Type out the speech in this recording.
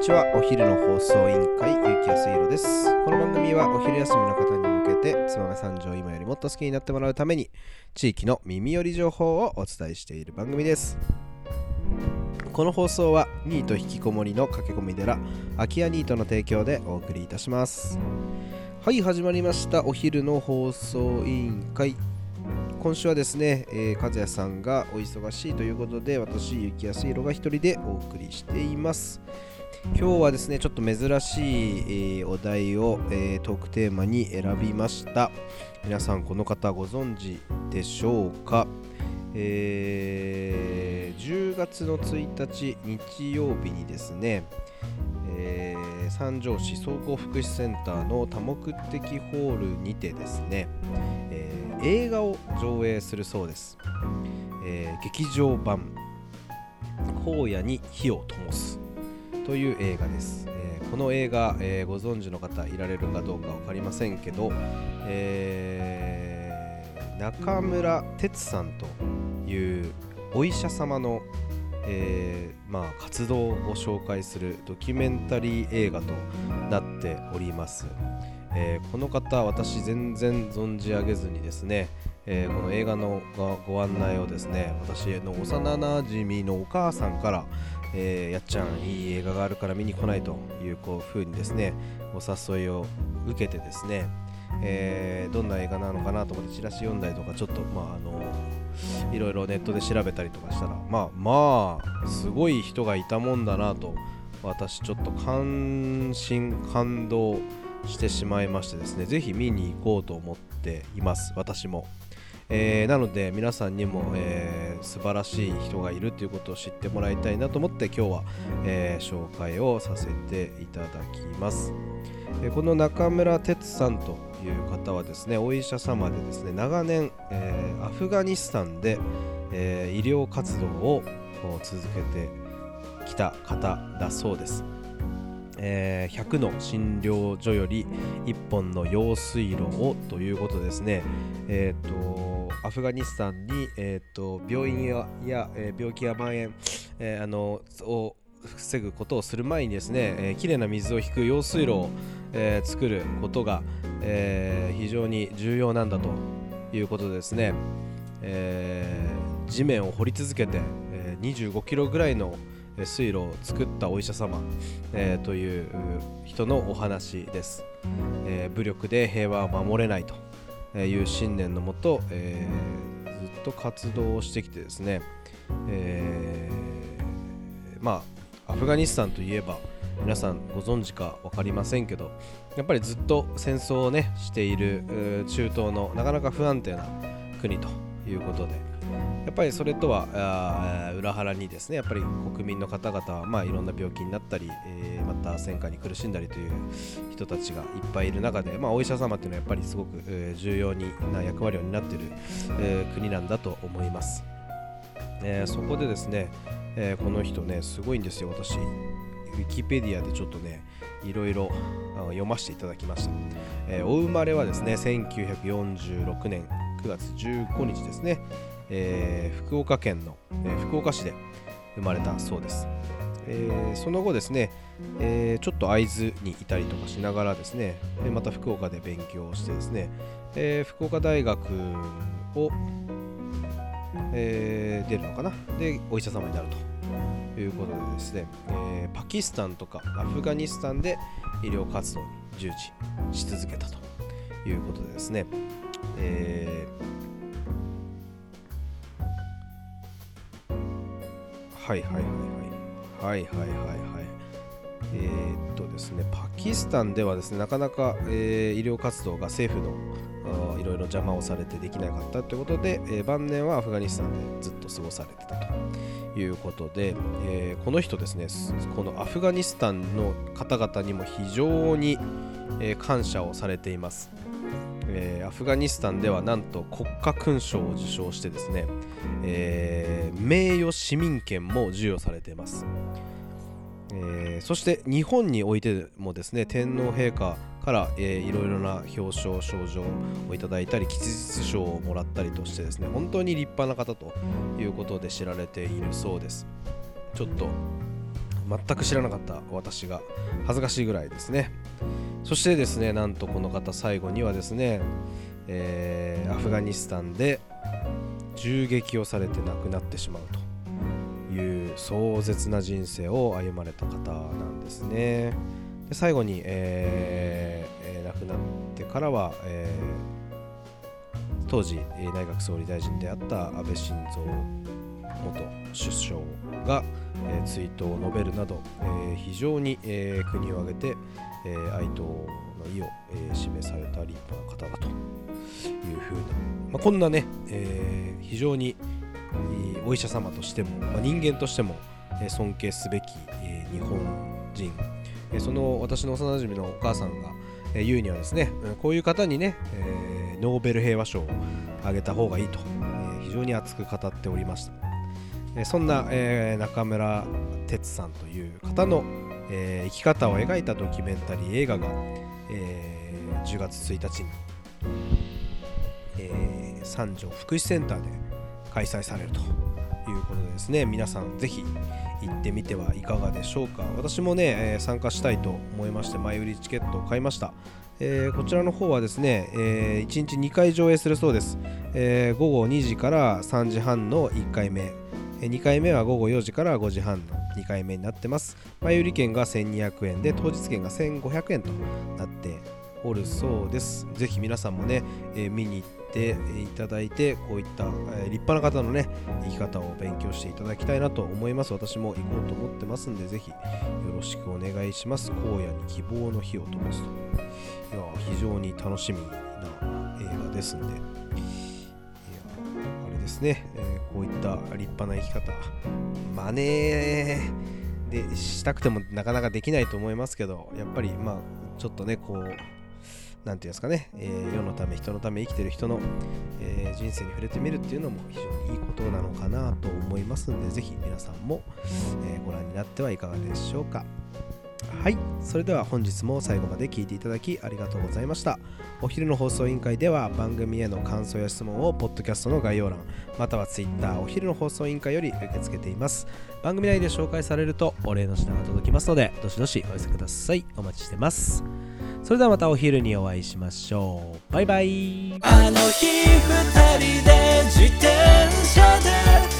ちは。お昼の放送委員会ゆうきやすいろです。この番組はお昼休みの方に向けて燕三条を今よりもっと好きになってもらうために地域の耳寄り情報をお伝えしている番組です。この放送はニート引きこもりの駆け込み寺空き家ニートの提供でお送りいたします。はい始まりました。お昼の放送委員会。今週はですね、えー、和也さんがお忙しいということで私ゆきやすいろが一人でお送りしています。今日はですねちょっと珍しい、えー、お題を、えー、トークテーマに選びました。皆さんこの方ご存知でしょうか？えー、10月の1日日曜日にですね、えー、三条市総合福祉センターの多目的ホールにてですね、えー、映画を上映するそうです、え、劇場版「荒野に火を灯す」という映画です、えー、この映画、えー、ご存知の方いられるかどうか分かりませんけど、えー、中村哲さんというお医者様の、え、まあ、活動を紹介するドキュメンタリー映画となっております、えこの方私全然存じ上げずにですねえー、この映画のご案内をですね私の幼なじみのお母さんから、えー、やっちゃんいい映画があるから見に来ないというこう風にですねお誘いを受けてですね、えー、どんな映画なのかなと思ってチラシ読んだりとかちょっとまああのいろいろネットで調べたりとかしたらまあまあすごい人がいたもんだなと私ちょっと感心感動してしまいましてですねぜひ見に行こうと思っています私も。えー、なので皆さんにも、えー、素晴らしい人がいるということを知ってもらいたいなと思って今日は、えー、紹介をさせていただきます、え、この中村哲さんという方はですねお医者様でですね長年、え、アフガニスタンで、え、医療活動を続けてきた方だそうです。えー、100の診療所より1本の用水路をということですね、えーと、アフガニスタンに、えーと、病院やや、え、病気や蔓延、えー、あのを防ぐことをする前にですね、えー、きれいな水を引く用水路を、えー、作ることが、えー、非常に重要なんだということですね、えー、地面を掘り続けて、えー、25キロぐらいの水路を作ったお医者様、えー、という人のお話です、えー、武力で平和を守れないと。いう信念のもと、えー、ずっと活動をしてきてですね、えまあアフガニスタンといえば皆さんご存知か分かりませんけどやっぱりずっと戦争をねしている中東のなかなか不安定な国ということでやっぱりそれとは裏腹にですねやっぱり国民の方々はまあいろんな病気になったり、えー、また戦火に苦しんだりという人たちがいっぱいいる中で、まあ、お医者様っていうのはやっぱりすごく、重要な役割を担っている、えー、国なんだと思います、えそこでですね、えこの人ねすごいんですよ。私ウィキペディアでちょっとねいろいろ読ませていただきました、えお生まれはですね1946年9月15日ですね。えー、福岡県の、えー、福岡市で生まれたそうです。えー、その後ですね、え、ちょっと会津にいたりとかしながらですねで、また福岡で勉強してですね、え、福岡大学を、え、出るのかな？でお医者様になるということでですね、え、パキスタンとかアフガニスタンで医療活動に従事し続けたということでですね、えーはいはいはいはいはいはいはいはいえー、っとですねパキスタンではですねなかなか、えー、医療活動が政府のいろいろ邪魔をされてできなかったということで、えー、晩年はアフガニスタンでずっと過ごされてたということで、えー、この人ですねこのアフガニスタンの方々にも非常に、え、感謝をされています。えー、アフガニスタンではなんと国家勲章を受章してですね、えー、名誉市民権も授与されています、えー、そして日本においてもですね天皇陛下から、えー、いろいろな表彰賞状をいただいたり吉日賞をもらったりとしてですね本当に立派な方ということで知られているそうです。ちょっと全く知らなかった私が恥ずかしいぐらいですね。そしてですねなんとこの方最後にはですね、えー、アフガニスタンで銃撃をされて亡くなってしまうという壮絶な人生を歩まれた方なんですね。で最後に、えーえー、亡くなってからは、えー、当時内閣総理大臣であった安倍晋三元首相が、えー、追悼を述べるなど、えー、非常に、えー、国を挙げて、えー、哀悼の意を、えー、示された立派な方だというふうな、まあ、こんなね、えー、非常にお医者様としても、まあ、人間としても、えー、尊敬すべき、えー、日本人、えー、その私の幼馴染のお母さんが、えー、言うにはですねこういう方にね、えー、ノーベル平和賞をあげた方がいいと、えー、非常に熱く語っておりました。えそんな、え、中村哲さんという方の、え、生き方を描いたドキュメンタリー映画が、えー、10月1日に、え、三条福祉センターで開催されるということでですね。皆さんぜひ行ってみてはいかがでしょうか。私もね、え、参加したいと思いまして前売りチケットを買いました。えー、こちらの方はですね、えー、1日2回上映するそうです、えー、午後2時から3時半の1回目2回目は午後4時から5時半の2回目になってます。前売り券が1200円で当日券が1500円となっておるそうです。ぜひ皆さんもね、えー、見に行っていただいて、こういった、えー、立派な方のね、生き方を勉強していただきたいなと思います。私も行こうと思ってますんで、ぜひよろしくお願いします。荒野に希望の火を灯すと。いや、非常に楽しみな映画ですんで、ですね、え、こういった立派な生き方。マネーでしたくてもなかなかできないと思いますけどやっぱりまあちょっとねこう何て言うんですかね、えー、世のため人のため生きてる人の、えー、人生に触れてみるっていうのも非常にいいことなのかなと思いますんでぜひ皆さんも、えご覧になってはいかがでしょうか。はい。それでは本日も最後まで聞いていただきありがとうございました。お昼の放送委員会では番組への感想や質問をポッドキャストの概要欄または Twitter お昼の放送委員会より受け付けています。番組内で紹介されるとお礼の品が届きますのでどしどしお寄せください。お待ちしてます。それではまたお昼にお会いしましょう。バイバイ。あの日二人で自転車で